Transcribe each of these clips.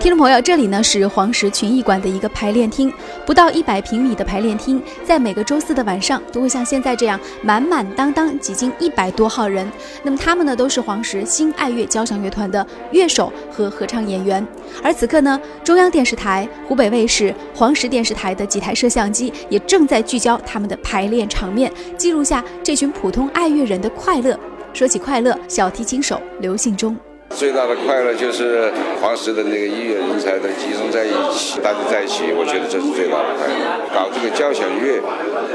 听众朋友，这里呢是黄石群艺馆的一个排练厅，不到一百平米的排练厅，在每个周四的晚上都会像现在这样满满当当挤进一百多号人。那么他们呢都是黄石新爱乐交响乐团的乐手和合唱演员。而此刻呢，中央电视台、湖北卫视、黄石电视台的几台摄像机也正在聚焦他们的排练场面，记录下这群普通爱乐人的快乐。说起快乐，小提琴手刘信忠。最大的快乐就是黄石的那个音乐人才的集中在一起，大家在一起，我觉得这是最大的快乐。搞这个交响乐，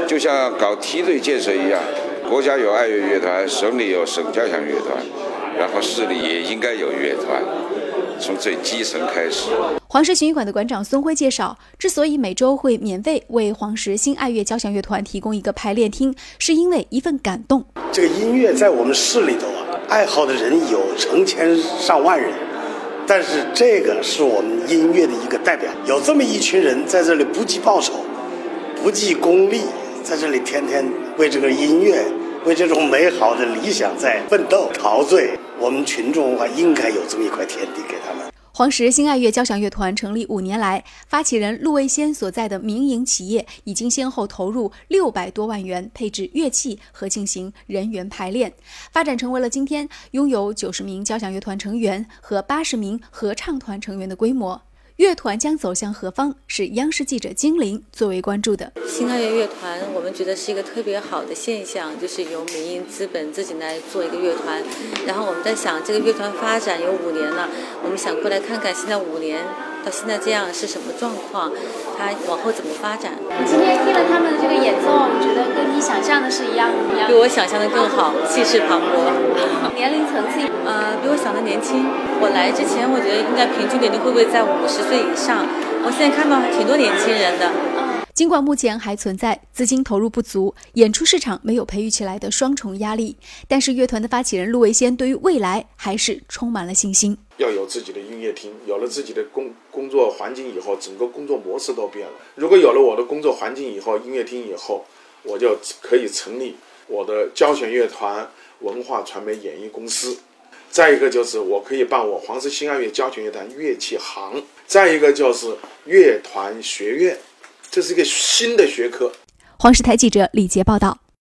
就像搞梯队建设一样，国家有爱乐乐团，省里有省交响乐团，然后市里也应该有乐团，从最基层开始。黄石巡艺馆的馆长孙辉介绍，之所以每周会免费为黄石新爱乐交响乐团提供一个排练厅，是因为一份感动。这个音乐在我们市里头啊。爱好的人有成千上万人，但是这个是我们音乐的一个代表。有这么一群人在这里不计报酬、不计功利，在这里天天为这个音乐、为这种美好的理想在奋斗、陶醉。我们群众文化，应该有这么一块天地给他们。黄石新爱乐交响乐团成立五年来，发起人陆卫先所在的民营企业已经先后投入六百多万元配置乐器和进行人员排练，发展成为了今天拥有九十名交响乐团成员和八十名合唱团成员的规模。乐团将走向何方？是央视记者金玲最为关注的。新爱乐乐团，我们觉得是一个特别好的现象，就是由民营资本自己来做一个乐团。然后我们在想，这个乐团发展有五年了，我们想过来看看，现在五年到现在这样是什么状况，它往后怎么发展？今天听了他们的这个演奏，我觉得跟你想象的是一样一样，比我想象的更好，气势磅礴。年龄层次，呃，比我想的年轻。我来之前，我觉得应该平均年龄会不会在五十岁以上？我现在看到还挺多年轻人的。尽管目前还存在资金投入不足、演出市场没有培育起来的双重压力，但是乐团的发起人陆维先对于未来还是充满了信心。要有自己的音乐厅，有了自己的工工作环境以后，整个工作模式都变了。如果有了我的工作环境以后，音乐厅以后，我就可以成立我的交响乐团。文化传媒演艺公司，再一个就是我可以办我黄石新爱乐交响乐团乐器行，再一个就是乐团学院，这是一个新的学科。黄石台记者李杰报道。